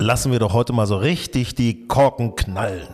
lassen wir doch heute mal so richtig die Korken knallen.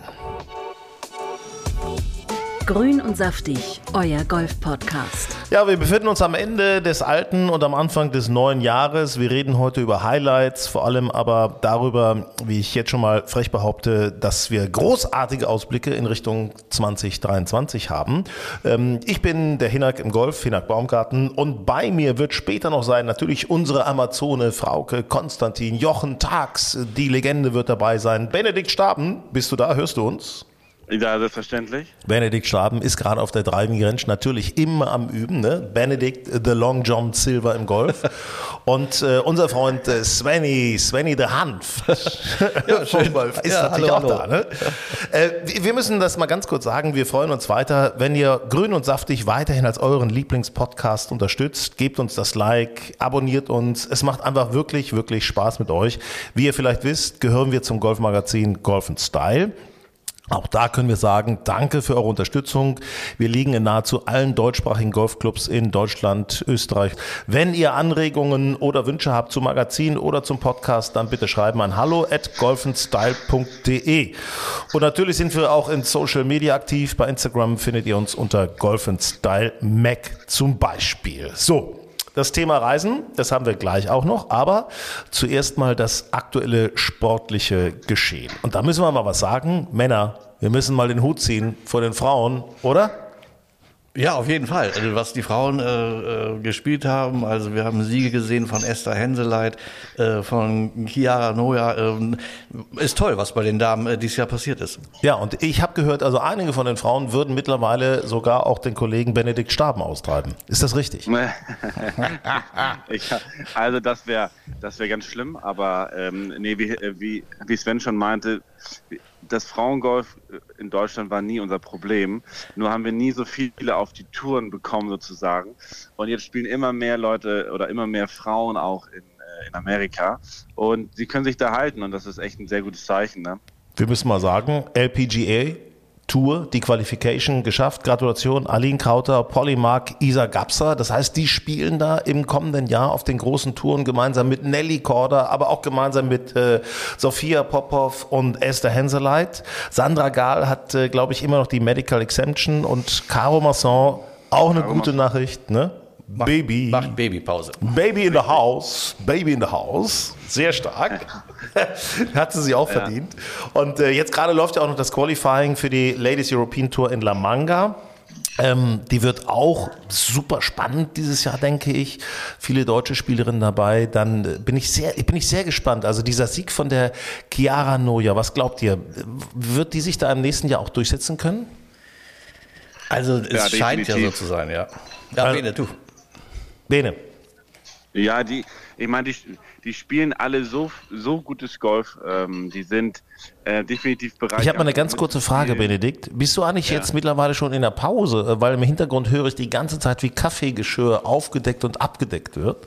Grün und saftig, euer Golf-Podcast. Ja, wir befinden uns am Ende des alten und am Anfang des neuen Jahres. Wir reden heute über Highlights, vor allem aber darüber, wie ich jetzt schon mal frech behaupte, dass wir großartige Ausblicke in Richtung 2023 haben. Ähm, ich bin der Hinak im Golf, Hinak Baumgarten, und bei mir wird später noch sein natürlich unsere Amazone, Frauke, Konstantin, Jochen Tags, die Legende wird dabei sein. Benedikt Staben, bist du da? Hörst du uns? Ja, selbstverständlich. Benedikt Schwaben ist gerade auf der Driving Range natürlich immer am Üben. Ne? Benedikt The Long John Silver im Golf. Und äh, unser Freund äh, Svenny, Svenny the Hanf ja, vom Golf ist ja, natürlich hallo, auch hallo. da. Ne? Äh, wir müssen das mal ganz kurz sagen. Wir freuen uns weiter, wenn ihr Grün und Saftig weiterhin als euren Lieblingspodcast unterstützt. Gebt uns das Like, abonniert uns. Es macht einfach wirklich, wirklich Spaß mit euch. Wie ihr vielleicht wisst, gehören wir zum Golfmagazin Golf Style. Auch da können wir sagen, danke für eure Unterstützung. Wir liegen in nahezu allen deutschsprachigen Golfclubs in Deutschland, Österreich. Wenn ihr Anregungen oder Wünsche habt zum Magazin oder zum Podcast, dann bitte schreiben an hallo at golfenstyle.de. Und natürlich sind wir auch in Social Media aktiv. Bei Instagram findet ihr uns unter Golfenstyle Mac zum Beispiel. So, das Thema Reisen, das haben wir gleich auch noch, aber zuerst mal das aktuelle sportliche Geschehen. Und da müssen wir mal was sagen. Männer, wir müssen mal den Hut ziehen vor den Frauen, oder? Ja, auf jeden Fall. Also, was die Frauen äh, äh, gespielt haben, also wir haben Siege gesehen von Esther Henseleit, äh, von Chiara Noja. Äh, ist toll, was bei den Damen äh, dieses Jahr passiert ist. Ja, und ich habe gehört, also einige von den Frauen würden mittlerweile sogar auch den Kollegen Benedikt Staben austreiben. Ist das richtig? ich, also das wäre das wäre ganz schlimm, aber ähm, nee, wie, äh, wie, wie Sven schon meinte, das Frauengolf äh, in Deutschland war nie unser Problem. Nur haben wir nie so viele auf die Touren bekommen sozusagen. Und jetzt spielen immer mehr Leute oder immer mehr Frauen auch in, äh, in Amerika. Und sie können sich da halten und das ist echt ein sehr gutes Zeichen. Ne? Wir müssen mal sagen, LPGA Tour die Qualification geschafft. Gratulation, Aline Krauter, Polymark, Isa Gapsa. Das heißt, die spielen da im kommenden Jahr auf den großen Touren gemeinsam mit Nelly Korda, aber auch gemeinsam mit äh, Sophia Popov und Esther Henseleit. Sandra Gahl hat, äh, glaube ich, immer noch die Medical Exemption und Caro Masson, auch eine Caro gute Masson. Nachricht, ne? Macht, Baby. Macht Babypause. Baby in the house. Baby in the house. Sehr stark. Hat sie sich auch ja. verdient. Und äh, jetzt gerade läuft ja auch noch das Qualifying für die Ladies European Tour in La Manga. Ähm, die wird auch super spannend dieses Jahr, denke ich. Viele deutsche Spielerinnen dabei. Dann äh, bin ich sehr, bin ich sehr gespannt. Also dieser Sieg von der Chiara Noja, was glaubt ihr? Wird die sich da im nächsten Jahr auch durchsetzen können? Also es ja, scheint ja so zu sein, ja. Ja, Bene, du. Bene. Ja, die, ich meine, die, die spielen alle so, so gutes Golf. Ähm, die sind äh, definitiv bereit. Ich habe mal eine ganz kurze Frage, Benedikt. Bist du eigentlich ja. jetzt mittlerweile schon in der Pause? Äh, weil im Hintergrund höre ich die ganze Zeit, wie Kaffeegeschirr aufgedeckt und abgedeckt wird.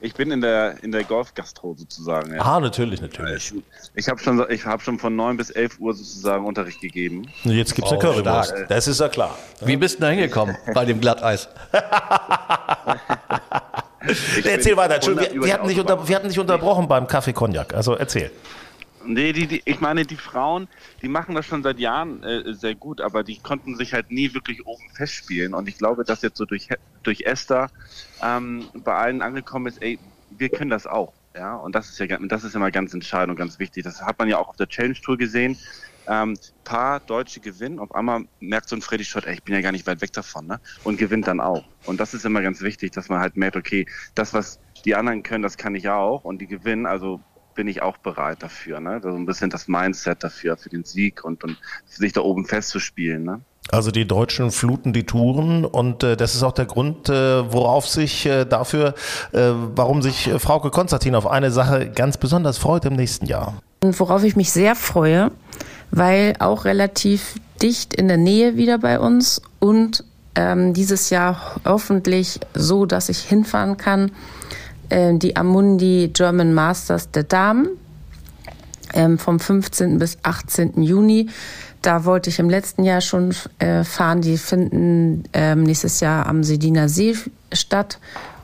Ich bin in der, in der Golfgastro sozusagen. Ja. Ah, natürlich, natürlich. Ich, habe schon, hab schon von 9 bis 11 Uhr sozusagen Unterricht gegeben. Jetzt gibt es oh, eine Currywurst. Das ist ja klar. Wie bist du da hingekommen bei dem Glatteis? erzähl weiter. Entschuldigung, wir, wir, hatten dich unter, wir hatten dich unterbrochen beim Kaffee Cognac. Also erzähl. Nee, die, die, ich meine, die Frauen, die machen das schon seit Jahren äh, sehr gut, aber die konnten sich halt nie wirklich oben festspielen. Und ich glaube, dass jetzt so durch, durch Esther ähm, bei allen angekommen ist, ey, wir können das auch. Ja, und das ist ja das ist immer ganz entscheidend und ganz wichtig. Das hat man ja auch auf der Challenge Tour gesehen. Ähm, paar Deutsche gewinnen, auf einmal merkt so ein Freddy Schott, ey, ich bin ja gar nicht weit weg davon, ne? Und gewinnt dann auch. Und das ist immer ganz wichtig, dass man halt merkt, okay, das, was die anderen können, das kann ich auch und die gewinnen, also bin ich auch bereit dafür, ne? So ein bisschen das Mindset dafür, für den Sieg und, und sich da oben festzuspielen, ne? Also die Deutschen fluten die Touren und äh, das ist auch der Grund, äh, worauf sich äh, dafür, äh, warum sich äh, Frauke Konstantin auf eine Sache ganz besonders freut im nächsten Jahr. Worauf ich mich sehr freue, weil auch relativ dicht in der Nähe wieder bei uns und ähm, dieses Jahr hoffentlich so, dass ich hinfahren kann, äh, die Amundi German Masters der Damen ähm, vom 15. bis 18. Juni. Da wollte ich im letzten Jahr schon äh, fahren. Die finden ähm, nächstes Jahr am Sediner See statt.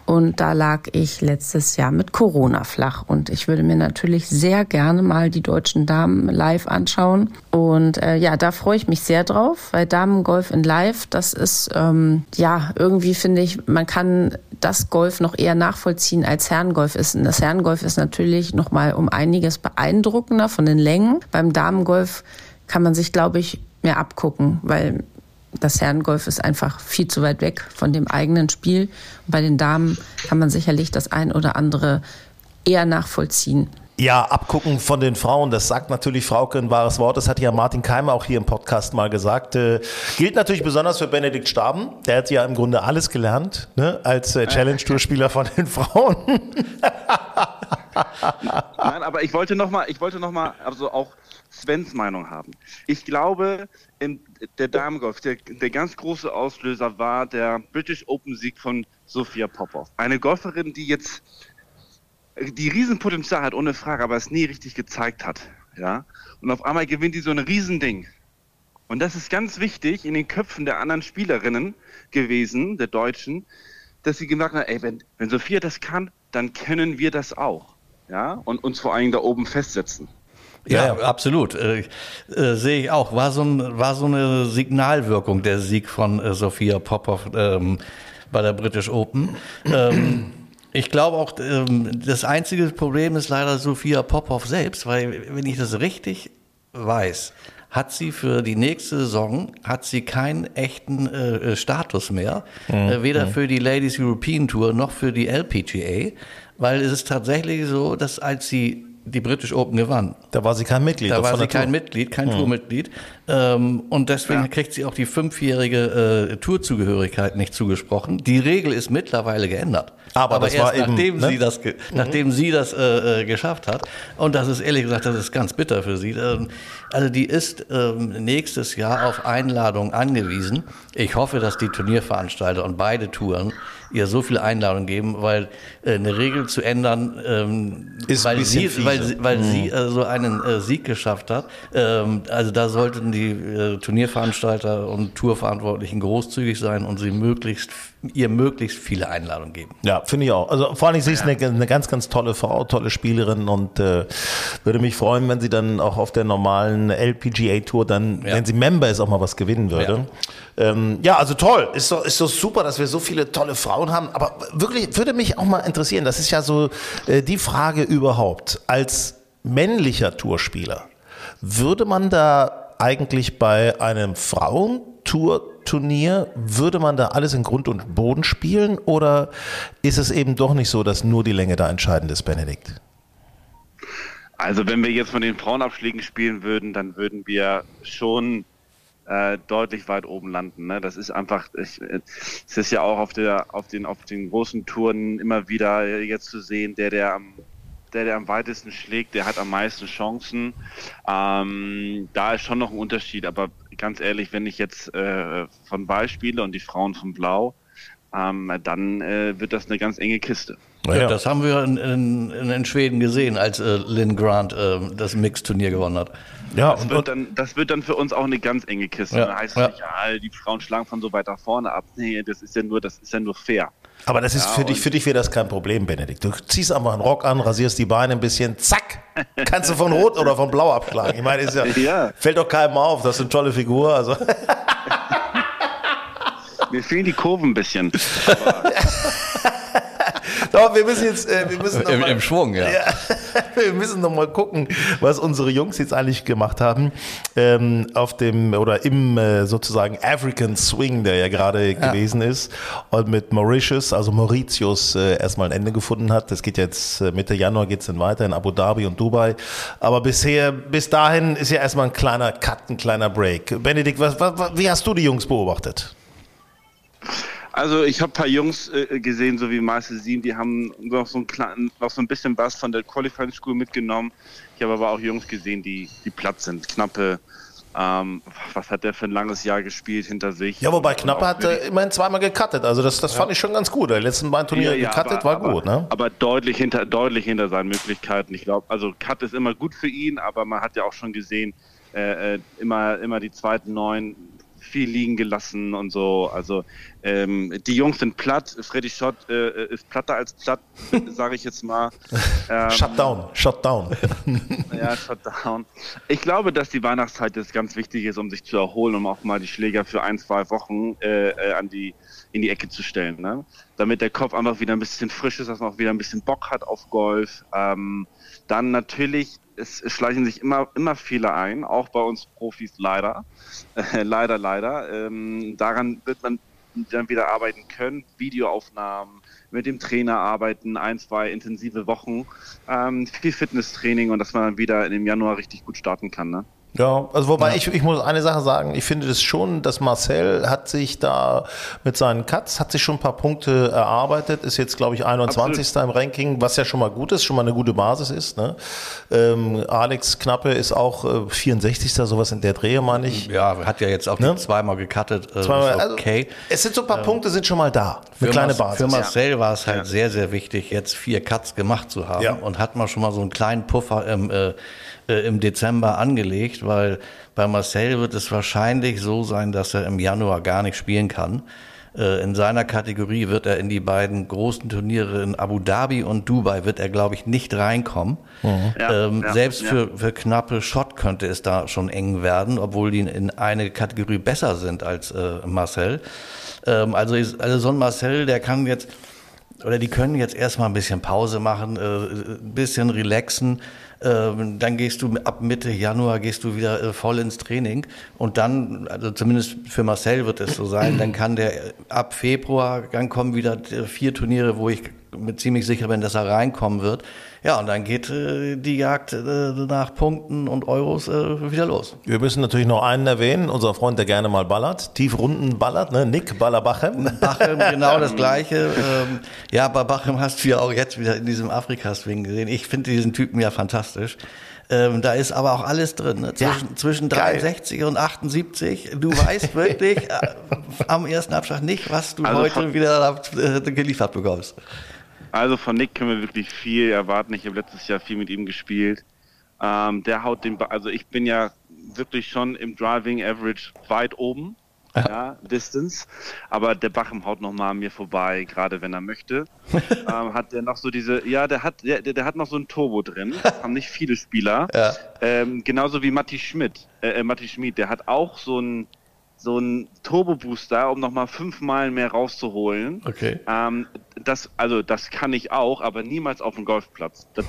Und da lag ich letztes Jahr mit Corona flach. Und ich würde mir natürlich sehr gerne mal die deutschen Damen live anschauen. Und äh, ja, da freue ich mich sehr drauf, weil Damengolf in Live, das ist ähm, ja irgendwie finde ich, man kann das Golf noch eher nachvollziehen als Herrengolf ist. Und das Herrengolf ist natürlich noch mal um einiges beeindruckender von den Längen. Beim Damengolf kann man sich, glaube ich, mehr abgucken, weil das Herrengolf ist einfach viel zu weit weg von dem eigenen Spiel. Und bei den Damen kann man sicherlich das ein oder andere eher nachvollziehen. Ja, abgucken von den Frauen, das sagt natürlich Frauke ein wahres Wort. Das hat ja Martin Keimer auch hier im Podcast mal gesagt. Äh, gilt natürlich besonders für Benedikt Staben. Der hat ja im Grunde alles gelernt ne, als äh, Challenge-Tour-Spieler von den Frauen. Nein, aber ich wollte noch mal, ich wollte noch mal, also auch Svens Meinung haben. Ich glaube, in der Damengolf, der, der ganz große Auslöser war der British Open Sieg von Sophia Popov. Eine Golferin, die jetzt die Riesenpotenzial hat, ohne Frage, aber es nie richtig gezeigt hat. Ja? Und auf einmal gewinnt die so ein Riesending. Und das ist ganz wichtig in den Köpfen der anderen Spielerinnen gewesen, der Deutschen, dass sie gemerkt haben, ey, wenn, wenn Sophia das kann, dann können wir das auch. Ja? Und uns vor allem da oben festsetzen. Ja, ja, absolut. Äh, äh, Sehe ich auch. War so, ein, war so eine Signalwirkung der Sieg von äh, Sophia Popov ähm, bei der British Open. ähm, ich glaube auch, ähm, das einzige Problem ist leider Sophia Popov selbst, weil wenn ich das richtig weiß, hat sie für die nächste Saison hat sie keinen echten äh, Status mehr, mhm. äh, weder mhm. für die Ladies European Tour noch für die LPGA, weil es ist tatsächlich so, dass als sie die British Open gewann. Da war sie kein Mitglied. Da war sie kein Tour. Mitglied, kein mhm. Tourmitglied. Ähm, und deswegen ja. kriegt sie auch die fünfjährige äh, Tourzugehörigkeit nicht zugesprochen. Die Regel ist mittlerweile geändert. Aber, Aber das erst war nachdem eben, ne? sie das, mhm. nachdem sie das äh, äh, geschafft hat. Und das ist ehrlich gesagt, das ist ganz bitter für sie. Ähm, also die ist ähm, nächstes Jahr auf Einladung angewiesen. Ich hoffe, dass die Turnierveranstalter und beide Touren ihr so viel Einladung geben, weil äh, eine Regel zu ändern, ähm, ist weil, sie, weil, weil mhm. sie äh, so einen äh, Sieg geschafft hat. Ähm, also da sollten die äh, Turnierveranstalter und Tourverantwortlichen großzügig sein und sie möglichst ihr möglichst viele Einladungen geben. Ja, finde ich auch. Also vor allem, sie ist eine, eine, ganz, ganz tolle Frau, tolle Spielerin und äh, würde mich freuen, wenn sie dann auch auf der normalen LPGA-Tour dann, ja. wenn sie Member ist, auch mal was gewinnen würde. Ja, ähm, ja also toll. Ist doch, ist doch super, dass wir so viele tolle Frauen haben. Aber wirklich würde mich auch mal interessieren, das ist ja so äh, die Frage überhaupt. Als männlicher Tourspieler, würde man da eigentlich bei einem Frauentour Turnier, würde man da alles in Grund und Boden spielen oder ist es eben doch nicht so, dass nur die Länge da entscheidend ist, Benedikt? Also wenn wir jetzt von den Frauenabschlägen spielen würden, dann würden wir schon äh, deutlich weit oben landen. Ne? Das ist einfach, es ist ja auch auf der, auf den, auf den großen Touren immer wieder jetzt zu sehen, der, der am der, der am weitesten schlägt, der hat am meisten Chancen. Ähm, da ist schon noch ein Unterschied, aber ganz ehrlich, wenn ich jetzt äh, von Beispiele und die Frauen von Blau, ähm, dann äh, wird das eine ganz enge Kiste. Ja, das haben wir in, in, in Schweden gesehen, als äh, Lynn Grant äh, das Mixturnier gewonnen hat. Ja, das, und, wird dann, das wird dann für uns auch eine ganz enge Kiste. Ja, da heißt ja. nicht, ja, die Frauen schlagen von so weiter vorne ab. Nee, das ist ja nur, das ist ja nur fair. Aber das ist ja, für dich, für dich wäre das kein Problem, Benedikt. Du ziehst einfach einen Rock an, rasierst die Beine ein bisschen, zack, kannst du von Rot oder von Blau abschlagen. Ich meine, ist ja, ja. fällt doch keinem auf, das ist eine tolle Figur. Also. Mir fehlen die Kurven ein bisschen. Doch, wir müssen jetzt, äh, wir müssen noch Im, mal, Im Schwung, ja. ja. Wir müssen noch mal gucken, was unsere Jungs jetzt eigentlich gemacht haben ähm, auf dem oder im äh, sozusagen African Swing, der ja gerade ja. gewesen ist und mit Mauritius, also Mauritius, äh, erstmal ein Ende gefunden hat. Das geht jetzt äh, Mitte Januar geht's dann weiter in Abu Dhabi und Dubai. Aber bisher, bis dahin ist ja erstmal ein kleiner Cut, ein kleiner Break. Benedikt, was, was, wie hast du die Jungs beobachtet? Also ich habe ein paar Jungs äh, gesehen, so wie Marcel Siem, die haben noch so, ein klein, noch so ein bisschen was von der Qualifying School mitgenommen. Ich habe aber auch Jungs gesehen, die, die platt sind. Knappe, ähm, was hat der für ein langes Jahr gespielt hinter sich? Ja, wobei Knappe hat äh, immerhin zweimal gecuttet. Also das, das ja. fand ich schon ganz gut. Die letzten beiden Turniere ja, ja, gecuttet aber, war aber, gut, ne? Aber deutlich hinter, deutlich hinter seinen Möglichkeiten. Ich glaube, also Cut ist immer gut für ihn, aber man hat ja auch schon gesehen, äh, äh immer, immer die zweiten neun viel liegen gelassen und so. Also ähm, die Jungs sind platt. Freddy Schott äh, ist platter als platt, sage ich jetzt mal. Ähm, Shutdown, Shutdown. ja, Shutdown. Ich glaube, dass die Weihnachtszeit jetzt ganz wichtig ist, um sich zu erholen, um auch mal die Schläger für ein, zwei Wochen äh, äh, an die, in die Ecke zu stellen. Ne? Damit der Kopf einfach wieder ein bisschen frisch ist, dass man auch wieder ein bisschen Bock hat auf Golf. Ähm, dann natürlich es schleichen sich immer, immer Fehler ein, auch bei uns Profis leider. Äh, leider, leider. Ähm, daran wird man dann wieder arbeiten können. Videoaufnahmen, mit dem Trainer arbeiten, ein, zwei intensive Wochen, ähm, viel Fitnesstraining und dass man dann wieder im Januar richtig gut starten kann. Ne? Ja, also wobei ja. ich, ich muss eine Sache sagen, ich finde das schon, dass Marcel hat sich da mit seinen Cuts, hat sich schon ein paar Punkte erarbeitet, ist jetzt glaube ich 21. Absolut. im Ranking, was ja schon mal gut ist, schon mal eine gute Basis ist. Ne? Ähm, Alex Knappe ist auch äh, 64. sowas in der Drehe, meine ich. Ja, hat ja jetzt auch ne? zweimal gecuttet. Äh, zweimal, also okay. Also, es sind so ein paar ähm, Punkte, sind schon mal da. Eine kleine Basis. Für Marcel ja. war es halt ja. sehr, sehr wichtig, jetzt vier Cuts gemacht zu haben und hat man schon mal so einen kleinen Puffer im äh, äh, im Dezember angelegt, weil bei Marcel wird es wahrscheinlich so sein, dass er im Januar gar nicht spielen kann. Äh, in seiner Kategorie wird er in die beiden großen Turniere in Abu Dhabi und Dubai wird er, glaube ich, nicht reinkommen. Mhm. Ja, ähm, ja, selbst ja. Für, für knappe Shot könnte es da schon eng werden, obwohl die in eine Kategorie besser sind als äh, Marcel. Ähm, also, also so ein Marcel, der kann jetzt, oder die können jetzt erstmal ein bisschen Pause machen, äh, ein bisschen relaxen ähm, dann gehst du ab Mitte Januar gehst du wieder äh, voll ins Training und dann, also zumindest für Marcel wird es so sein, dann kann der ab Februar, dann kommen wieder vier Turniere, wo ich mit ziemlich sicher bin, dass er reinkommen wird. Ja, und dann geht äh, die Jagd äh, nach Punkten und Euros äh, wieder los. Wir müssen natürlich noch einen erwähnen, unser Freund, der gerne mal ballert, Tiefrunden ballert, ne? Nick Ballerbachem. Bachem, genau das Gleiche. Ähm, ja, bei Bachem hast du ja auch jetzt wieder in diesem Afrika-Swing gesehen. Ich finde diesen Typen ja fantastisch. Ähm, da ist aber auch alles drin. Ne? Zwischen, ja, zwischen 63 und 78. Du weißt wirklich äh, am ersten Abschlag nicht, was du also heute wieder äh, geliefert bekommst. Also von Nick können wir wirklich viel erwarten. Ich habe letztes Jahr viel mit ihm gespielt. Ähm, der haut den, ba also ich bin ja wirklich schon im Driving Average weit oben, ja, ja Distance. Aber der Bachem haut noch mal an mir vorbei, gerade wenn er möchte. ähm, hat der noch so diese, ja, der hat, der, der hat noch so ein Turbo drin. haben nicht viele Spieler. Ja. Ähm, genauso wie Matti Schmidt, äh, äh Matti Schmidt, der hat auch so ein so ein Turbo-Booster, um nochmal fünfmal mehr rauszuholen. Okay. Ähm, das, also das kann ich auch, aber niemals auf dem Golfplatz. Das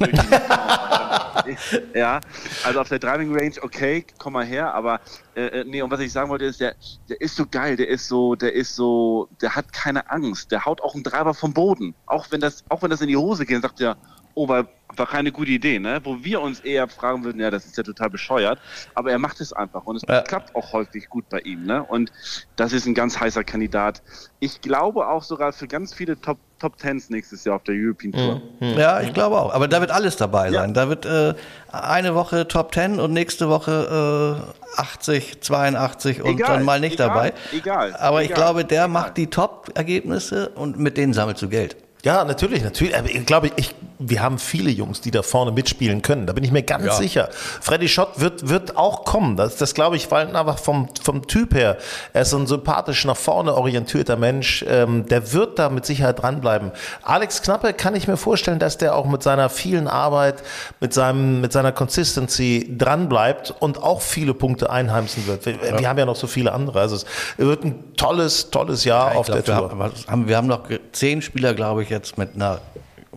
ich ja, also auf der Driving Range, okay, komm mal her, aber äh, äh, nee, und was ich sagen wollte ist, der, der ist so geil, der ist so, der ist so, der hat keine Angst, der haut auch einen Treiber vom Boden. Auch wenn das, auch wenn das in die Hose geht, sagt er, oh, war, war keine gute Idee, ne? Wo wir uns eher fragen würden, ja, das ist ja total bescheuert. Aber er macht es einfach und es ja. klappt auch häufig gut bei ihm, ne? Und das ist ein ganz heißer Kandidat. Ich glaube auch sogar für ganz viele Top Top Tens nächstes Jahr auf der European Tour. Mhm. Ja, ich glaube auch. Aber da wird alles dabei sein. Ja. Da wird äh, eine Woche Top Ten und nächste Woche äh, 80, 82 und egal, dann mal nicht egal, dabei. Egal. Aber egal, ich glaube, der macht die Top-Ergebnisse und mit denen sammelst du Geld. Ja, natürlich, natürlich. Aber ich glaube, ich, wir haben viele Jungs, die da vorne mitspielen können. Da bin ich mir ganz ja. sicher. Freddy Schott wird, wird auch kommen. Das, das glaube ich, weil einfach vom, vom Typ her, er ist so ein sympathisch nach vorne orientierter Mensch. Ähm, der wird da mit Sicherheit dranbleiben. Alex Knappe kann ich mir vorstellen, dass der auch mit seiner vielen Arbeit, mit seinem, mit seiner Consistency dranbleibt und auch viele Punkte einheimsen wird. Wir, ja. wir haben ja noch so viele andere. Also es wird ein tolles, tolles Jahr ja, auf glaub, der Tour. Wir haben, wir haben noch zehn Spieler, glaube ich, jetzt mit einer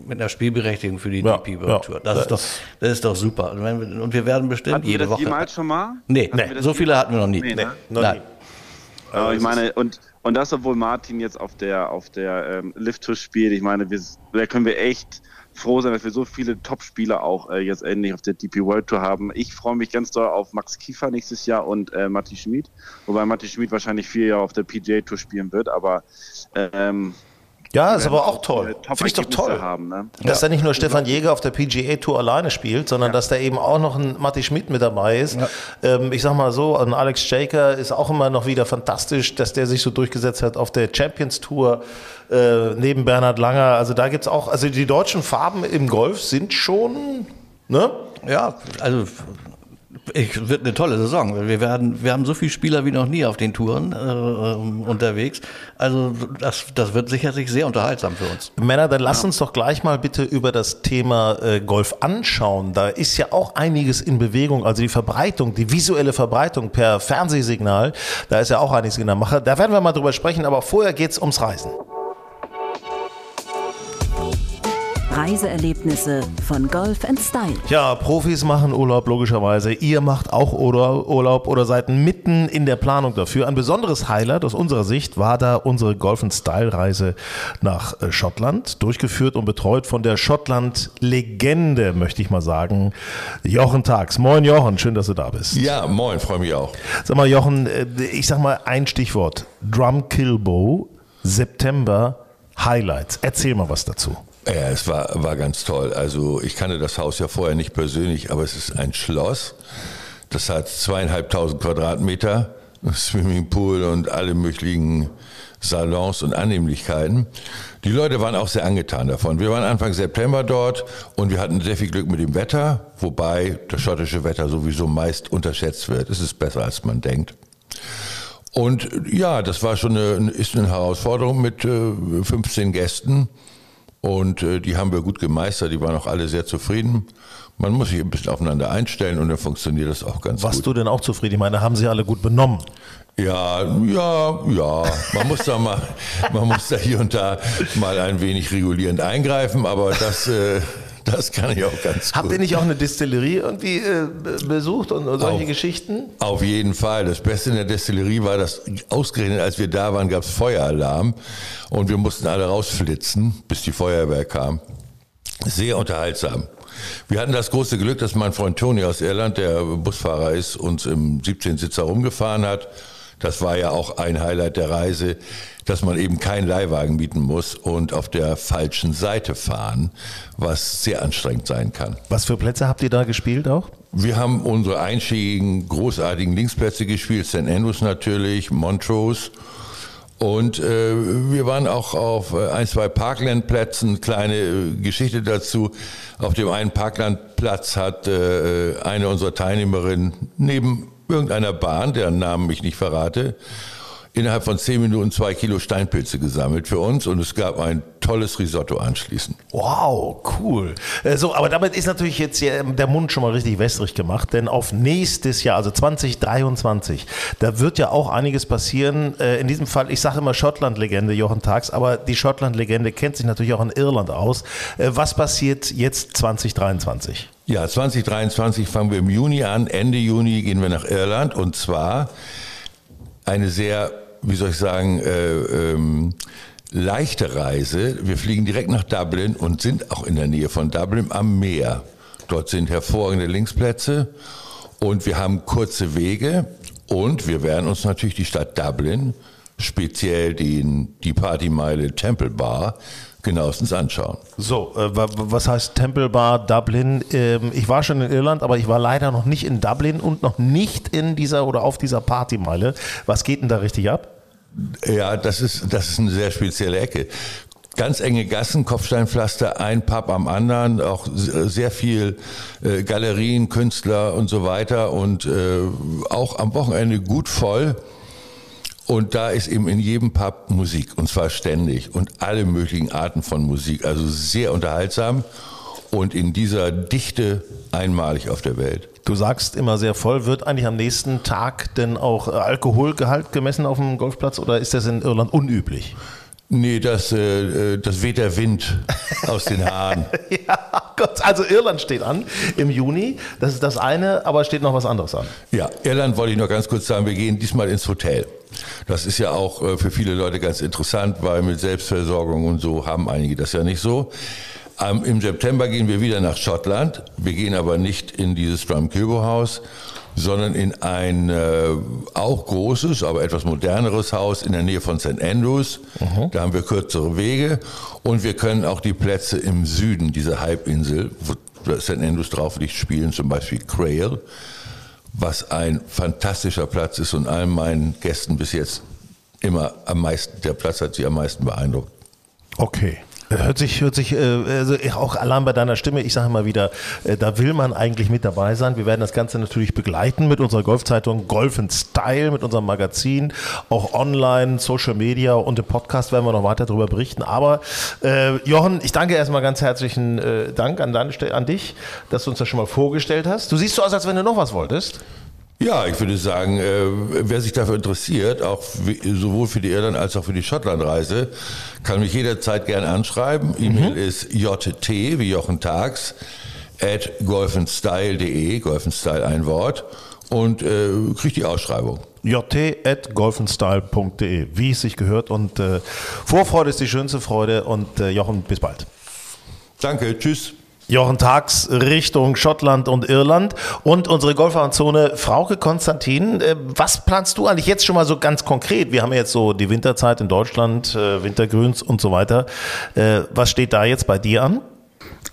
mit einer Spielberechtigung für die ja, DP World Tour. Das, das, ist doch, das ist doch super. Und wir werden bestimmt hatten jede wir das Woche. jemals schon mal? Nee, nee so viele hatten wir noch nie. Nee, ne? noch Nein. Nie. Aber ich meine, und, und das, obwohl Martin jetzt auf der, auf der ähm, Lift-Tour spielt, ich meine, wir, da können wir echt froh sein, dass wir so viele Top-Spieler auch äh, jetzt endlich auf der DP World Tour haben. Ich freue mich ganz doll auf Max Kiefer nächstes Jahr und äh, Matti Schmid, wobei Matti Schmid wahrscheinlich vier Jahre auf der PGA Tour spielen wird, aber ähm, ja, ist aber auch toll. Finde ich doch toll. Haben, ne? Dass ja. da nicht nur Stefan Jäger auf der PGA Tour alleine spielt, sondern ja. dass da eben auch noch ein Matti Schmidt mit dabei ist. Ja. Ähm, ich sag mal so, ein Alex Jaker ist auch immer noch wieder fantastisch, dass der sich so durchgesetzt hat auf der Champions Tour äh, neben Bernhard Langer. Also da gibt's auch, also die deutschen Farben im Golf sind schon, ne? Ja, also Ich, wird eine tolle Saison. Wir werden, wir haben so viele Spieler wie noch nie auf den Touren äh, ähm, unterwegs. Also das, das wird sicherlich sehr unterhaltsam für uns. Männer, dann lass uns doch gleich mal bitte über das Thema äh, Golf anschauen. Da ist ja auch einiges in Bewegung. Also die Verbreitung, die visuelle Verbreitung per Fernsehsignal, da ist ja auch einiges in der Mache. Da werden wir mal drüber sprechen, aber vorher geht's ums Reisen. Reiseerlebnisse von Golf Style. Ja, Profis machen Urlaub logischerweise. Ihr macht auch Urlaub oder seid mitten in der Planung dafür. Ein besonderes Highlight aus unserer Sicht war da unsere Golf Style Reise nach äh, Schottland, durchgeführt und betreut von der Schottland Legende, möchte ich mal sagen, Jochen Tags. Moin Jochen, schön, dass du da bist. Ja, moin, freue mich auch. Sag mal Jochen, äh, ich sag mal ein Stichwort. Drum Kilbow, September Highlights. Erzähl mal was dazu. Ja, es war, war ganz toll. Also ich kannte das Haus ja vorher nicht persönlich, aber es ist ein Schloss. Das hat zweieinhalbtausend Quadratmeter, Swimmingpool und alle möglichen Salons und Annehmlichkeiten. Die Leute waren auch sehr angetan davon. Wir waren Anfang September dort und wir hatten sehr viel Glück mit dem Wetter, wobei das schottische Wetter sowieso meist unterschätzt wird. Es ist besser, als man denkt. Und ja, das war schon eine, ist eine Herausforderung mit äh, 15 Gästen. Und äh, die haben wir gut gemeistert, die waren auch alle sehr zufrieden. Man muss sich ein bisschen aufeinander einstellen und dann funktioniert das auch ganz Warst gut. du denn auch zufrieden? Ich meine, haben sie alle gut benommen? Ja, ja, ja. Man muss da mal, man muss da hier und da mal ein wenig regulierend eingreifen, aber das, äh, das kann ich auch ganz Habt gut. ihr nicht auch eine Distillerie irgendwie äh, besucht und, und solche Auch. Geschichten? Auf jeden Fall. Das Beste in der Destillerie war, dass ausgerechnet, als wir da waren, gab es Feueralarm und wir mussten alle rausflitzen, bis die Feuerwehr kam. Sehr unterhaltsam. Wir hatten das große Glück, dass mein Freund Tony aus Irland, der Busfahrer ist, uns im 17-Sitzer rumgefahren hat. Das war ja auch ein Highlight der Reise, dass man eben keinen Leihwagen mieten muss und auf der falschen Seite fahren, was sehr anstrengend sein kann. Was für Plätze habt ihr da gespielt auch? Wir haben unsere einschlägigen, großartigen Linksplätze gespielt, St. Andrews natürlich, Montrose. Und äh, wir waren auch auf äh, ein, zwei Parklandplätzen, kleine äh, Geschichte dazu. Auf dem einen Parklandplatz hat äh, eine unserer Teilnehmerinnen neben irgendeiner Bahn, deren Namen ich nicht verrate, innerhalb von zehn Minuten zwei Kilo Steinpilze gesammelt für uns. Und es gab ein tolles Risotto anschließend. Wow, cool. Äh, So, aber damit ist natürlich jetzt hier der Mund schon mal richtig wässrig gemacht, denn auf nächstes Jahr, also 2023, da wird ja auch einiges passieren. Äh, In diesem Fall, ich sage immer Schottland-Legende, Jochen Tags, aber die Schottland-Legende kennt sich natürlich auch in Irland aus. Äh, Was passiert jetzt 2023? Ja, 2023 fangen wir im Juni an. Ende Juni gehen wir nach Irland und zwar eine sehr, wie soll ich sagen, äh, ähm, leichte Reise. Wir fliegen direkt nach Dublin und sind auch in der Nähe von Dublin am Meer. Dort sind hervorragende Linksplätze und wir haben kurze Wege und wir werden uns natürlich die Stadt Dublin, speziell den, die Partymeile Temple Bar, genauestens anschauen. So, äh, wa- was heißt Temple Bar Dublin? Ähm, ich war schon in Irland, aber ich war leider noch nicht in Dublin und noch nicht in dieser oder auf dieser Partymeile. Was geht denn da richtig ab? Ja, das ist, das ist eine sehr spezielle Ecke. Ganz enge Gassen, Kopfsteinpflaster, ein Pub am anderen, auch sehr viel äh, Galerien, Künstler und so weiter und äh, auch am Wochenende gut voll. Und da ist eben in jedem Pub Musik und zwar ständig und alle möglichen Arten von Musik, also sehr unterhaltsam und in dieser Dichte einmalig auf der Welt. Du sagst immer sehr voll. Wird eigentlich am nächsten Tag denn auch äh, Alkoholgehalt gemessen auf dem Golfplatz oder ist das in Irland unüblich? Nee, das, äh, das weht der Wind aus den Haaren. Ja, Gott, also Irland steht an im Juni. Das ist das eine, aber steht noch was anderes an. Ja, Irland wollte ich noch ganz kurz sagen, wir gehen diesmal ins Hotel. Das ist ja auch äh, für viele Leute ganz interessant, weil mit Selbstversorgung und so haben einige das ja nicht so. Ähm, Im September gehen wir wieder nach Schottland. Wir gehen aber nicht in dieses Drumkilbo-Haus, sondern in ein äh, auch großes, aber etwas moderneres Haus in der Nähe von St. Andrews. Da haben wir kürzere Wege und wir können auch die Plätze im Süden dieser Halbinsel, wo St. Andrews drauf liegt, spielen, zum Beispiel Crail was ein fantastischer Platz ist und allen meinen Gästen bis jetzt immer am meisten, der Platz hat sie am meisten beeindruckt. Okay. Hört sich, hört sich, äh, also auch allein bei deiner Stimme, ich sage immer wieder, äh, da will man eigentlich mit dabei sein. Wir werden das Ganze natürlich begleiten mit unserer Golfzeitung Golf in Style, mit unserem Magazin, auch online, Social Media und im Podcast werden wir noch weiter darüber berichten. Aber äh, Jochen, ich danke erstmal ganz herzlichen äh, Dank an, deine, an dich, dass du uns das schon mal vorgestellt hast. Du siehst so aus, als wenn du noch was wolltest. Ja, ich würde sagen, äh, wer sich dafür interessiert, auch sowohl für die Irland als auch für die Schottlandreise, kann mich jederzeit gerne anschreiben. E-Mail mhm. ist jt wie Jochen Tags at golfenstyle.de, golfenstyle ein Wort und äh, kriegt die Ausschreibung. jt.golfenstyle.de, wie es sich gehört und äh, Vorfreude ist die schönste Freude und äh, Jochen, bis bald. Danke, tschüss. Jochen Tags Richtung Schottland und Irland und unsere Golfzone Frauke Konstantin. Äh, was planst du eigentlich jetzt schon mal so ganz konkret? Wir haben jetzt so die Winterzeit in Deutschland, äh, Wintergrüns und so weiter. Äh, was steht da jetzt bei dir an?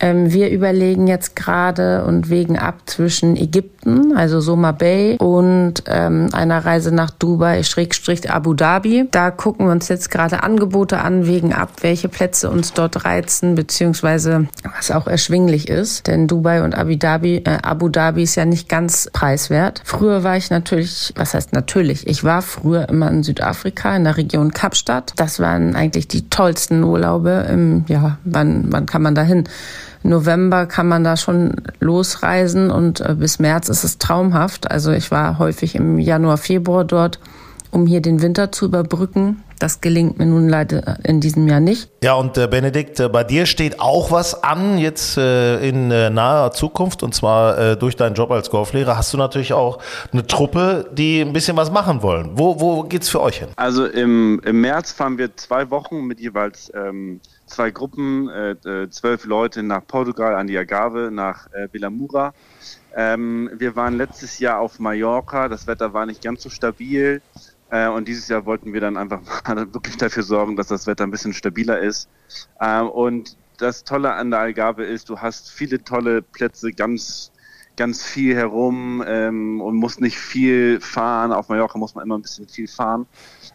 Ähm, wir überlegen jetzt gerade und wägen ab zwischen Ägypten, also Soma Bay, und ähm, einer Reise nach Dubai, Schrägstrich Abu Dhabi. Da gucken wir uns jetzt gerade Angebote an, wägen ab, welche Plätze uns dort reizen, beziehungsweise was auch erschwinglich ist. Denn Dubai und Abu Dhabi, äh, Abu Dhabi ist ja nicht ganz preiswert. Früher war ich natürlich, was heißt natürlich, ich war früher immer in Südafrika, in der Region Kapstadt. Das waren eigentlich die tollsten Urlaube. Im, ja, wann, wann kann man da hin? November kann man da schon losreisen und äh, bis März ist es traumhaft. Also ich war häufig im Januar, Februar dort, um hier den Winter zu überbrücken. Das gelingt mir nun leider in diesem Jahr nicht. Ja, und äh, Benedikt, äh, bei dir steht auch was an jetzt äh, in äh, naher Zukunft und zwar äh, durch deinen Job als Golflehrer hast du natürlich auch eine Truppe, die ein bisschen was machen wollen. Wo, wo geht's für euch hin? Also im, im März fahren wir zwei Wochen mit jeweils ähm, zwei Gruppen, äh, äh, zwölf Leute nach Portugal, an die Agave, nach äh, Vilamura. Ähm, wir waren letztes Jahr auf Mallorca, das Wetter war nicht ganz so stabil. Äh, und dieses Jahr wollten wir dann einfach mal wirklich dafür sorgen, dass das Wetter ein bisschen stabiler ist. Ähm, und das Tolle an der Algarve ist, du hast viele tolle Plätze ganz ganz viel herum ähm, und muss nicht viel fahren. Auf Mallorca muss man immer ein bisschen viel fahren.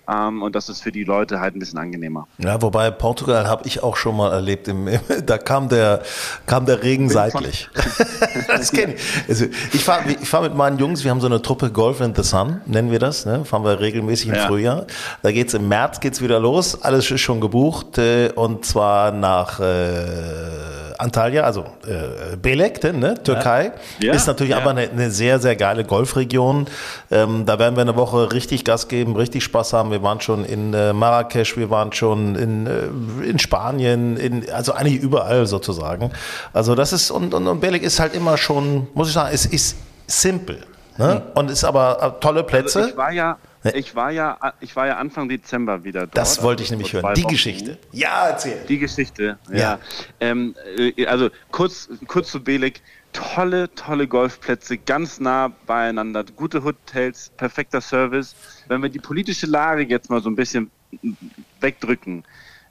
Ähm, und das ist für die Leute halt ein bisschen angenehmer. Ja, wobei Portugal habe ich auch schon mal erlebt. Im, da kam der, kam der Regen seitlich. das kenne ich. Also ich fahre ich fahr mit meinen Jungs, wir haben so eine Truppe Golf in the Sun, nennen wir das. Ne? Fahren wir regelmäßig im ja. Frühjahr. Da geht es im März geht's wieder los. Alles ist schon gebucht. Äh, und zwar nach äh, Antalya, also äh, Belek, ne? Türkei. Ja. Ja. Ist natürlich aber eine, eine, sehr, sehr geile Golfregion. Ähm, da werden wir eine Woche richtig Gas geben, richtig Spaß haben wir waren schon in äh, Marrakesch, wir waren schon in, äh, in Spanien, in, also eigentlich überall sozusagen. Also das ist, und, und, und Belek ist halt immer schon, muss ich sagen, es ist simpel. Ne? Mhm. Und ist aber äh, tolle Plätze. Also ich war ja, ich war ja, ich war ja Anfang Dezember wieder dort. Das wollte ich also nämlich hören. Die Wochen. Geschichte. Ja, erzähl. Die Geschichte, ja. ja. Ähm, äh, also kurz, kurz zu Belek tolle, tolle Golfplätze, ganz nah beieinander, gute Hotels, perfekter Service. Wenn wir die politische Lage jetzt mal so ein bisschen wegdrücken,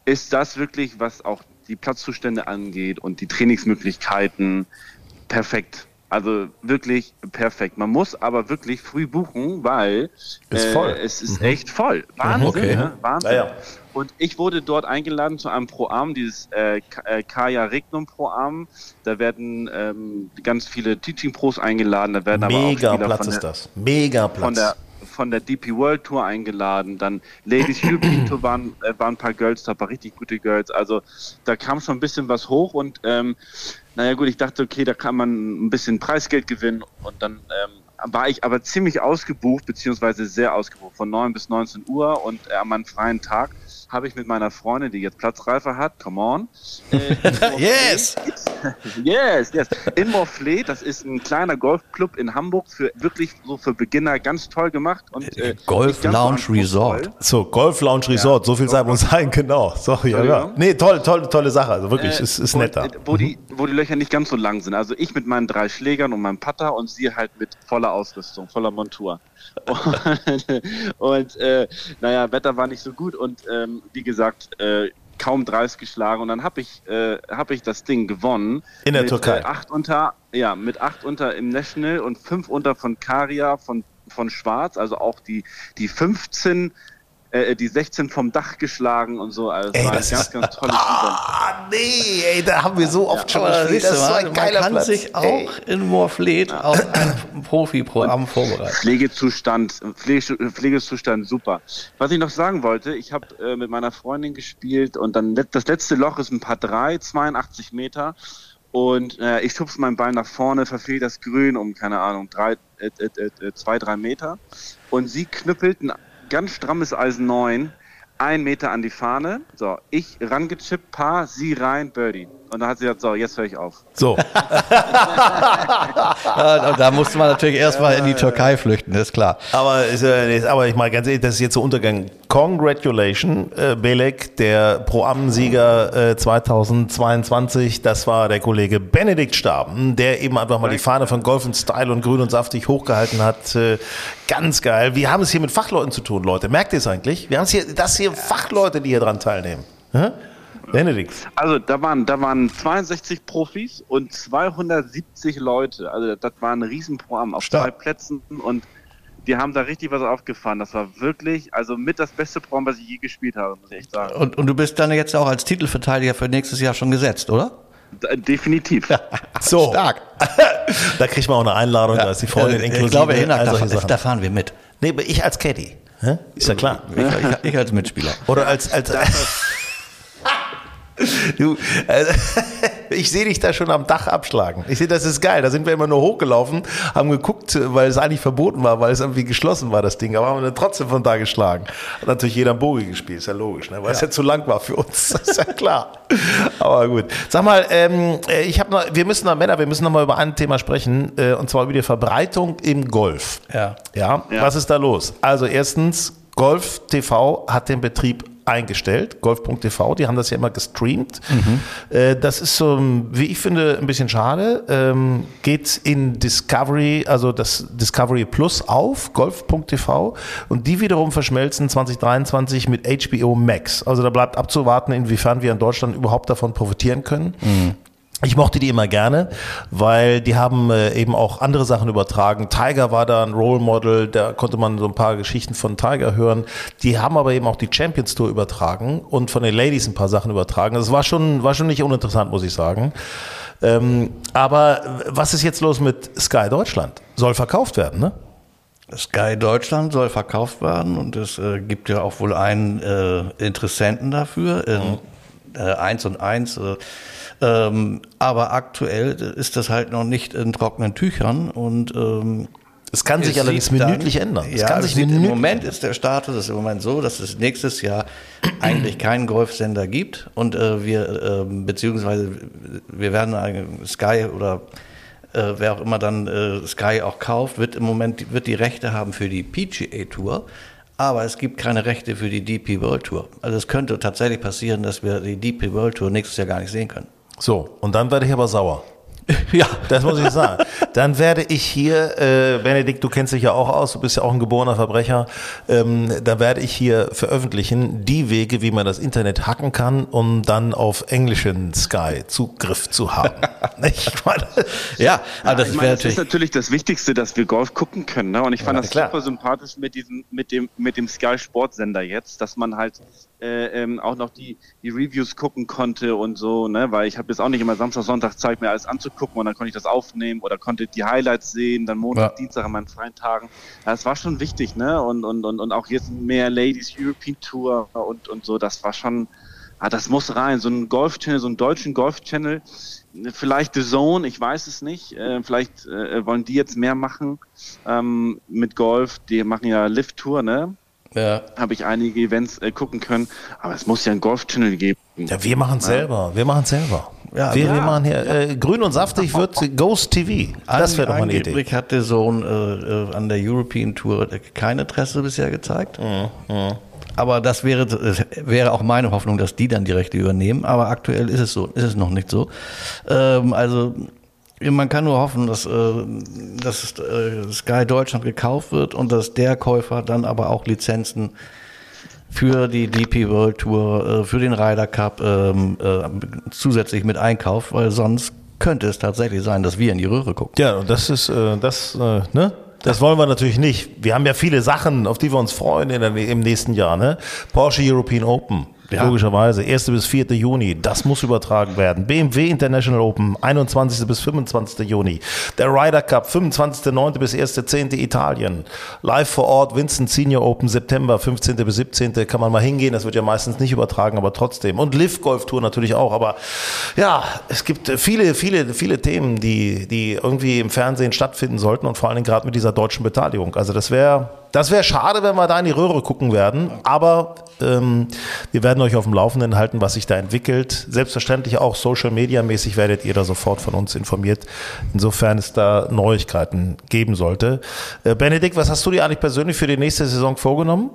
ist das wirklich, was auch die Platzzustände angeht und die Trainingsmöglichkeiten, perfekt. Also wirklich perfekt. Man muss aber wirklich früh buchen, weil ist äh, es ist mhm. echt voll. Wahnsinn, okay. ne? Wahnsinn. Ja, ja. Und ich wurde dort eingeladen zu einem Pro-Am, dieses äh, äh Kaya Regnum Pro-Am. Da werden ähm, ganz viele Teaching-Pros eingeladen. Da werden Mega aber auch Platz ist das. Mega Platz. Von der, von der DP World Tour eingeladen. Dann Ladies European Tour waren, äh, waren ein paar Girls da, ein paar richtig gute Girls. Also da kam schon ein bisschen was hoch und ähm, naja gut, ich dachte, okay, da kann man ein bisschen Preisgeld gewinnen und dann ähm, war ich aber ziemlich ausgebucht, beziehungsweise sehr ausgebucht, von 9 bis 19 Uhr und äh, an meinem freien Tag habe ich mit meiner Freundin, die jetzt Platzreife hat, come on. Äh, yes! yes, yes. In Morfleet, das ist ein kleiner Golfclub in Hamburg, für wirklich so für Beginner ganz toll gemacht. Und, äh, Golf Lounge Resort. So, Golf Lounge Resort, ja, so viel sei uns sein, genau. So, ja, ja. Nee, toll, toll, tolle Sache. Also wirklich, äh, ist, ist nett da. Wo, die, wo die Löcher nicht ganz so lang sind. Also ich mit meinen drei Schlägern und meinem Putter und sie halt mit voller Ausrüstung, voller Montur. Und, und äh, naja, Wetter war nicht so gut und ähm, wie gesagt, äh, kaum 30 geschlagen und dann habe ich, äh, hab ich das Ding gewonnen. In der mit, Türkei? Äh, acht unter, ja, mit acht unter im National und fünf unter von Karia von, von Schwarz, also auch die, die 15 äh, die 16 vom Dach geschlagen und so. Also Ey, war ein das ganz, ist- ganz tolles Event. Ah, nee, ey, da haben wir so oft schon Aber gespielt. siehst Das so mal, ein man geiler kann Platz. sich auch Ey. in Moorfleet auf ein Profi-Programm vorbereiten. Pflegezustand, Pflege, Pflegezustand super. Was ich noch sagen wollte, ich habe äh, mit meiner Freundin gespielt und dann das letzte Loch ist ein paar drei, 82 Meter. Und äh, ich schubse mein Bein nach vorne, verfehle das Grün um, keine Ahnung, drei, äh, äh, äh, zwei, drei Meter. Und sie knüppelt ein ganz strammes Eisen 9, ein Meter an die Fahne. So, ich rangechippt, Paar, sie rein, Birdie. Und dann hat sie gesagt, so, jetzt höre ich auf. So, da musste man natürlich erstmal in die Türkei flüchten, ist klar. aber, ist, äh, aber ich mal ganz ehrlich, das ist jetzt so Untergang. Congratulations, äh, Belek, der Pro-Am-Sieger äh, 2022. Das war der Kollege Benedikt Staben, der eben einfach mal die Fahne von Golf und Style und Grün und Saftig hochgehalten hat. Äh, ganz geil. Wir haben es hier mit Fachleuten zu tun, Leute. Merkt ihr es eigentlich? Wir haben es hier, das hier Fachleute, die hier dran teilnehmen. Hä? Benedikt. Also da waren, da waren 62 Profis und 270 Leute. Also das war ein Riesenprogramm auf Stark. zwei Plätzen und die haben da richtig was aufgefahren. Das war wirklich, also mit das beste Programm, was ich je gespielt habe, muss ich echt sagen. Und, und du bist dann jetzt auch als Titelverteidiger für nächstes Jahr schon gesetzt, oder? Definitiv. So. Stark. da kriegt man auch eine Einladung, da ist die Freundin Äh, inklusive. ich glaube, Hinak, all da, da fahren wir mit. Nee, aber ich als Caddy. Hä? Ist ja klar. Ich, ich, ich als Mitspieler. Oder als. als du, also, ich sehe dich da schon am Dach abschlagen. Ich sehe, das ist geil. Da sind wir immer nur hochgelaufen, haben geguckt, weil es eigentlich verboten war, weil es irgendwie geschlossen war, das Ding. Aber haben wir dann trotzdem von da geschlagen. Hat natürlich jeder Bogi gespielt, ist ja logisch, ne? weil es ja zu lang war für uns. Das ist ja klar. Aber gut. Sag mal, ähm, äh, ich habe noch, wir müssen noch, Männer, wir müssen noch mal über ein Thema sprechen, äh, und zwar über die Verbreitung im Golf. Ja. Ja, Ja. was ist da los? Also erstens, Golf TV hat den Betrieb eingestellt, golf.tv, die haben das ja immer gestreamt. Äh, Das ist so, wie ich finde, ein bisschen schade. Ähm, Geht in Discovery, also das Discovery Plus auf, golf.tv und die wiederum verschmelzen 2023 mit HBO Max. Also da bleibt abzuwarten, inwiefern wir in Deutschland überhaupt davon profitieren können. Ich mochte die immer gerne, weil die haben äh, eben auch andere Sachen übertragen. Tiger war da ein Role Model, da konnte man so ein paar Geschichten von Tiger hören. Die haben aber eben auch die Champions Tour übertragen und von den Ladies ein paar Sachen übertragen. Das war schon, war schon nicht uninteressant, muss ich sagen. Ähm, aber was ist jetzt los mit Sky Deutschland? Soll verkauft werden, ne? Sky Deutschland soll verkauft werden und es äh, gibt ja auch wohl einen äh, Interessenten dafür, äh, äh, eins und eins. Äh, ähm, aber aktuell ist das halt noch nicht in trockenen Tüchern und ähm, Es kann sich allerdings sieht dann- minütlich ändern. Es ja, kann sich sieht, im minütlich Moment ist der Status ist im Moment so, dass es nächstes Jahr eigentlich keinen Golfsender gibt und äh, wir ähm, beziehungsweise wir werden Sky oder äh, wer auch immer dann äh, Sky auch kauft, wird im Moment wird die Rechte haben für die PGA Tour. Aber es gibt keine Rechte für die DP World Tour. Also es könnte tatsächlich passieren, dass wir die DP World Tour nächstes Jahr gar nicht sehen können. So, und dann werde ich aber sauer. Ja, Das muss ich sagen. Dann werde ich hier, äh, Benedikt, du kennst dich ja auch aus, du bist ja auch ein geborener Verbrecher, ähm, da werde ich hier veröffentlichen die Wege, wie man das Internet hacken kann, um dann auf englischen Sky Zugriff zu haben. ich meine, ja, aber das ich wäre meine, das ist natürlich. das Wichtigste, dass wir Golf gucken können. Ne? Und ich fand das klar. super sympathisch mit diesem, mit dem, mit dem Sky Sportsender jetzt, dass man halt äh, ähm, auch noch die, die Reviews gucken konnte und so, ne? Weil ich habe jetzt auch nicht immer Samstag, Sonntag Zeit, mir alles anzugucken und dann konnte ich das aufnehmen oder konnte die Highlights sehen, dann Montag, Ja. Dienstag an meinen freien Tagen. Das war schon wichtig, ne? Und, und, und, und auch jetzt mehr Ladies European Tour und, und so, das war schon, ah, das muss rein. So ein Golf-Channel, so einen deutschen Golf-Channel, vielleicht The Zone, ich weiß es nicht. Äh, vielleicht äh, wollen die jetzt mehr machen ähm, mit Golf. Die machen ja Lift-Tour, ne? Ja. Habe ich einige Events äh, gucken können. Aber es muss ja einen Golf-Channel geben. ja, wir machen es selber. Wir machen es selber. Ja, wir, ja. wir machen hier, äh, grün und saftig wird Ghost TV. Das wäre doch mal eine Idee. Angeblich hat der Sohn äh, äh, an der European Tour kein Interesse bisher gezeigt. Mhm, Aber das wäre, das wäre auch meine Hoffnung, dass die dann die Rechte übernehmen. Aber aktuell ist es so, ist es noch nicht so. Ähm, also man kann nur hoffen, dass, äh, dass äh, Sky Deutschland gekauft wird und dass der Käufer dann aber auch Lizenzen für die DP World Tour, äh, für den Ryder Cup ähm, äh, zusätzlich mit einkauft, weil sonst könnte es tatsächlich sein, dass wir in die Röhre gucken. Ja, und das ist, das, ne? Das wollen wir natürlich nicht. Wir haben ja viele Sachen, auf die wir uns freuen in der, im nächsten Jahr. Ne? Porsche European Open. Ja. Logischerweise. 1. bis 4. Juni. Das muss übertragen werden. BMW International Open. 21. bis 25. Juni. Der Ryder Cup. 25.9. bis 1.10. Italien. Live vor Ort. Vincent Senior Open. September. 15. bis 17. Kann man mal hingehen. Das wird ja meistens nicht übertragen, aber trotzdem. Und Liv Golf Tour natürlich auch. Aber ja, es gibt viele, viele, viele Themen, die, die irgendwie im Fernsehen stattfinden sollten und vor allen Dingen gerade mit dieser deutschen Beteiligung. Also das wäre das wäre schade, wenn wir da in die Röhre gucken werden. Aber ähm, wir werden euch auf dem Laufenden halten, was sich da entwickelt. Selbstverständlich auch Social Media mäßig werdet ihr da sofort von uns informiert, insofern es da Neuigkeiten geben sollte. Äh, Benedikt, was hast du dir eigentlich persönlich für die nächste Saison vorgenommen?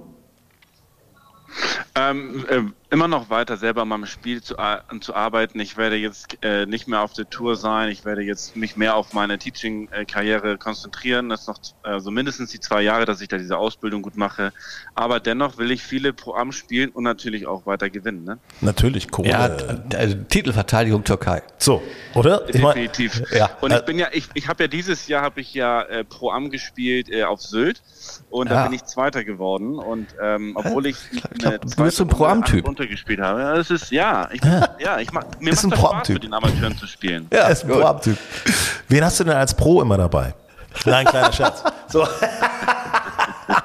Ähm, äh, immer noch weiter selber an meinem Spiel zu, ar- zu arbeiten. Ich werde jetzt äh, nicht mehr auf der Tour sein. Ich werde jetzt mich mehr auf meine Teaching-Karriere konzentrieren. Das ist noch äh, so mindestens die zwei Jahre, dass ich da diese Ausbildung gut mache. Aber dennoch will ich viele Pro Am spielen und natürlich auch weiter gewinnen. Ne? Natürlich, Kohle. Ja, also Titelverteidigung Türkei. so, oder? Ich mein, Definitiv. ja. Und ich bin ja, ich, ich habe ja dieses Jahr habe ich ja äh, Pro Am gespielt äh, auf Sylt und da Ja. bin ich Zweiter geworden und ähm, obwohl ich glaub, du bist so ein Pro-Am-Typ. runtergespielt habe. Ja, das ist ja, ich, ja, ich mach, mir Ist ein macht das Spaß Pro-Am-Typ. mit den Amateuren zu spielen. Ja, ist ein Pro-Ab-Typ. Wen hast du denn als Pro immer dabei? Nein, kleiner Scherz. So.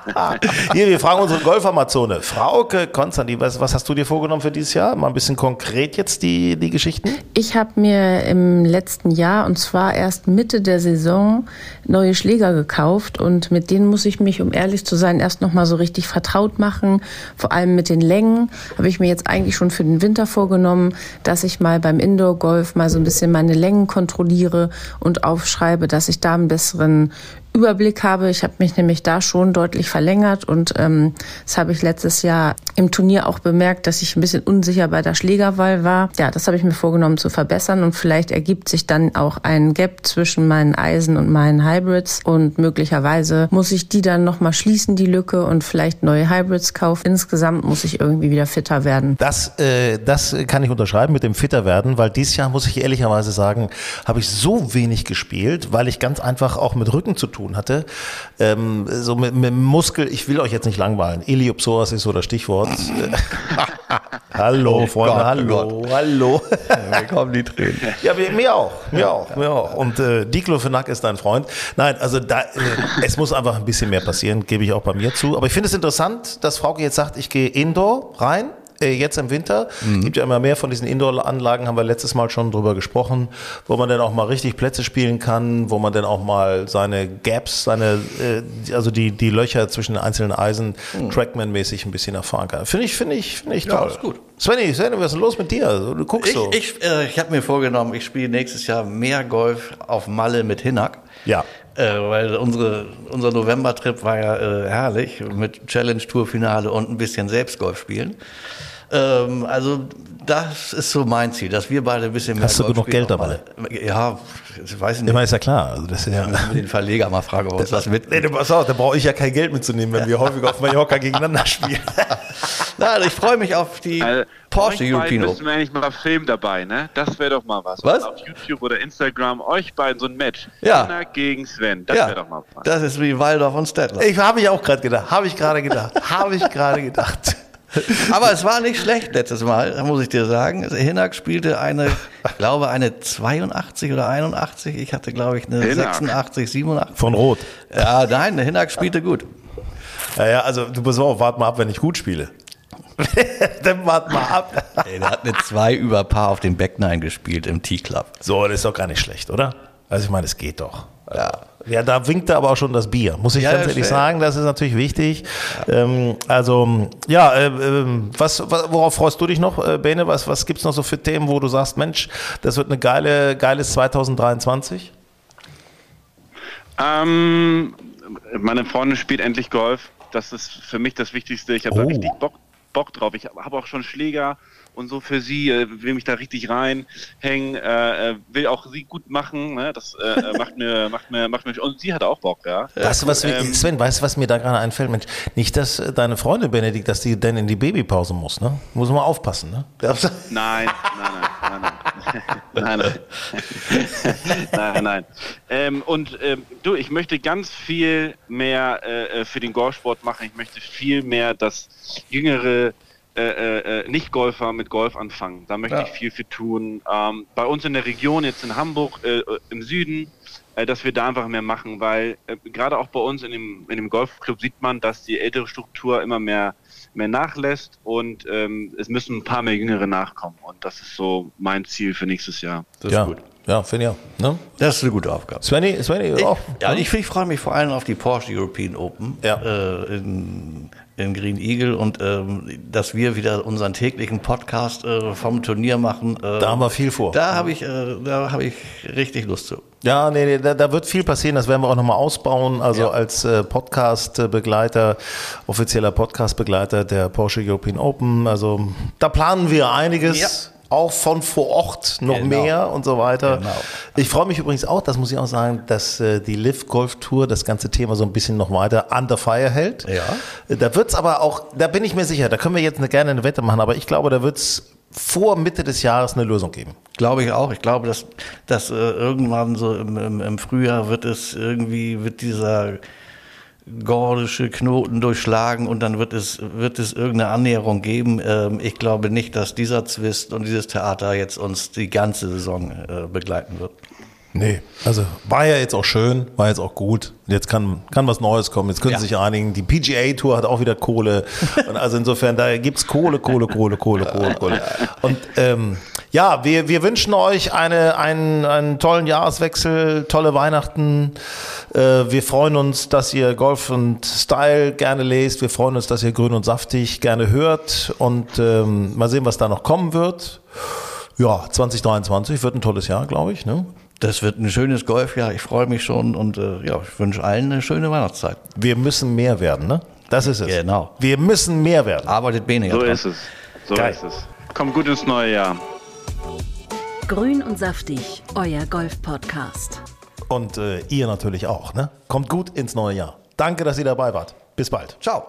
Hier, wir fragen unsere Golfamazone. Frauke Konstantin, was, was hast du dir vorgenommen für dieses Jahr? Mal ein bisschen konkret jetzt die, die Geschichten? Ich habe mir im letzten Jahr, und zwar erst Mitte der Saison, neue Schläger gekauft. Und mit denen muss ich mich, um ehrlich zu sein, erst nochmal so richtig vertraut machen. Vor allem mit den Längen habe ich mir jetzt eigentlich schon für den Winter vorgenommen, dass ich mal beim Indoor-Golf mal so ein bisschen meine Längen kontrolliere und aufschreibe, dass ich da einen besseren Überblick habe. Ich habe mich nämlich da schon deutlich verlängert und ähm, das habe ich letztes Jahr im Turnier auch bemerkt, dass ich ein bisschen unsicher bei der Schlägerwahl war. Ja, das habe ich mir vorgenommen zu verbessern und vielleicht ergibt sich dann auch ein Gap zwischen meinen Eisen und meinen Hybrids und möglicherweise muss ich die dann nochmal schließen, die Lücke und vielleicht neue Hybrids kaufen. Insgesamt muss ich irgendwie wieder fitter werden. Das, äh, das kann ich unterschreiben mit dem Fitter werden, weil dieses Jahr, muss ich ehrlicherweise sagen, habe ich so wenig gespielt, weil ich ganz einfach auch mit Rücken zu tun hatte. Ähm, so mit, mit Muskel, ich will euch jetzt nicht langweilen. Iliopsoas ist so das Stichwort. hallo, Freunde, Gott, hallo, hallo. Mir kommen die Tränen. Ja, mir, mir auch, mir auch, mir auch. Und äh, Diclofenac ist dein Freund. Nein, also da, äh, es muss einfach ein bisschen mehr passieren, gebe ich auch bei mir zu. Aber ich finde es interessant, dass Frauke jetzt sagt, ich gehe Indoor rein. Äh, Jetzt im Winter gibt ja immer mehr von diesen Indoor-Anlagen, haben wir letztes Mal schon drüber gesprochen, wo man dann auch mal richtig Plätze spielen kann, wo man dann auch mal seine Gaps, seine, äh, also die, die Löcher zwischen den einzelnen Eisen Trackman-mäßig ein bisschen erfahren kann. Finde ich, finde ich, finde ich Ja, toll. ist gut. Svenny, Svenny, was ist denn los mit dir? Du guckst Ich, so. ich, äh, ich habe mir vorgenommen, ich spiele nächstes Jahr mehr Golf auf Malle mit Hinak. Ja. Äh, weil unsere, unser November-Trip war ja äh, herrlich mit Challenge-Tour-Finale und ein bisschen Selbstgolf spielen. Ähm, also das ist so mein Ziel, dass wir beide ein bisschen mehr Hast du Golf genug Geld Malle. Ja, ich weiß Ich nicht. meine, ist ja klar. Also das ist ja. Den Verleger mal fragen, ob er uns was mit. Nee, du pass auf, da brauche ich ja kein Geld mitzunehmen, wenn wir häufig auf Mallorca gegeneinander spielen. Nein, ich freue mich auf die Also, Porsche European müssen Open. wir eigentlich mal Film dabei, ne? Das wäre doch mal was. Was? Auf YouTube oder Instagram, euch beiden so ein Match. Ja. Anna gegen Sven, das Ja, wäre doch mal was. das ist wie Waldorf und Stettler. Ich habe ich auch gerade gedacht. Habe ich gerade gedacht. Habe ich gerade gedacht. Aber es war nicht schlecht letztes Mal, muss ich dir sagen. Hinak spielte eine, ich glaube, eine 82 oder 81. Ich hatte, glaube ich, eine Hinak. 86, 87. Von Rot. Ja, nein, der Hinak spielte gut. Ja, ja, also du pass auf, warte mal ab, wenn ich gut spiele. Dann warte mal ab. Ey, der hat eine 2 über Paar auf dem Back 9 gespielt im T-Club. So, das ist doch gar nicht schlecht, oder? Also ich meine, es geht doch. Ja. Ja, da winkte aber auch schon das Bier, muss ich Ja, ganz ja, ehrlich sagen. Das ist natürlich wichtig. Ähm, also, ja, äh, ähm, was, worauf freust du dich noch, äh, Bene? Was, was gibt's noch so für Themen, wo du sagst, Mensch, das wird eine geile, geiles 2023? Ähm, meine Freundin spielt endlich Golf. Das ist für mich das Wichtigste. Ich habe da Oh. richtig Bock, Bock drauf. Ich habe auch schon Schläger und so für sie, äh, will mich da richtig reinhängen, äh, äh, will auch sie gut machen. Ne? Das äh, äh, macht mir, macht mir, macht mir, und sie hat auch Bock, ja. Weißt du, was, Ähm, Sven, weißt du, was mir da gerade einfällt? Mensch, nicht, dass äh, deine Freundin Benedikt, dass die denn in die Babypause muss, ne? Muss man aufpassen, ne? Nein, nein, nein, nein, nein. nein, nein. nein, nein. Ähm, und ähm, du, ich möchte ganz viel mehr äh, für den Golfsport machen. Ich möchte viel mehr, dass jüngere äh, äh, Nicht-Golfer mit Golf anfangen. Da möchte Ja. ich viel für tun. Ähm, bei uns in der Region, jetzt in Hamburg, äh, im Süden, äh, dass wir da einfach mehr machen, weil äh, gerade auch bei uns in dem, in dem Golfclub sieht man, dass die ältere Struktur immer mehr, mehr nachlässt und ähm, es müssen ein paar mehr Jüngere nachkommen. Und das ist so mein Ziel für nächstes Jahr. Das ja, ist gut. ja, finde ich auch. Ne? Das ist eine gute Aufgabe. Svenny, Svenny Ich, auch. ja, ich, ich freue mich vor allem auf die Porsche European Open Ja. äh, in, in Green Eagle und ähm, dass wir wieder unseren täglichen Podcast äh, vom Turnier machen. Äh, Da haben wir viel vor. Da habe ich, äh, da habe ich richtig Lust zu. Ja, nee, nee da, da wird viel passieren, das werden wir auch nochmal ausbauen. Also Ja. als äh, Podcast-Begleiter, offizieller Podcast-Begleiter der Porsche European Open. Also da planen wir einiges. Ja. Auch von vor Ort noch Genau. mehr und so weiter. Genau. Ich freue mich übrigens auch, das muss ich auch sagen, dass äh, die Live Golf Tour das ganze Thema so ein bisschen noch weiter under fire hält. Ja. Da wird's aber auch, da bin ich mir sicher, da können wir jetzt eine, gerne eine Wette machen, aber ich glaube, da wird's vor Mitte des Jahres eine Lösung geben. Glaube ich auch. Ich glaube, dass, dass äh, irgendwann so im, im, im Frühjahr wird es irgendwie, wird dieser gordische Knoten durchschlagen und dann wird es, wird es irgendeine Annäherung geben. Ähm, ich glaube nicht, dass dieser Zwist und dieses Theater jetzt uns die ganze Saison äh, begleiten wird. Nee, also war ja jetzt auch schön, war jetzt auch gut. Jetzt kann, kann was Neues kommen, jetzt können Ja. sie sich einigen. Die PGA Tour hat auch wieder Kohle. Und also insofern, da gibt's Kohle, Kohle, Kohle, Kohle, Kohle, Kohle. Und ähm, ja, wir, wir wünschen euch eine, einen, einen tollen Jahreswechsel, tolle Weihnachten. Äh, wir freuen uns, dass ihr Golf und Style gerne lest. Wir freuen uns, dass ihr Grün und Saftig gerne hört. Und ähm, mal sehen, was da noch kommen wird. Ja, 2023 wird ein tolles Jahr, glaube ich. Ne? Das wird ein schönes Golfjahr. Ich freue mich schon und äh, ja, ich wünsche allen eine schöne Weihnachtszeit. Wir müssen mehr werden, ne? Das ist es. Genau. Wir müssen mehr werden. Arbeitet weniger So dran. ist es. So Geil. ist es. Kommt gut ins neue Jahr. Grün und saftig, euer Golf-Podcast. Und äh, ihr natürlich auch, ne? Kommt gut ins neue Jahr. Danke, dass ihr dabei wart. Bis bald. Ciao.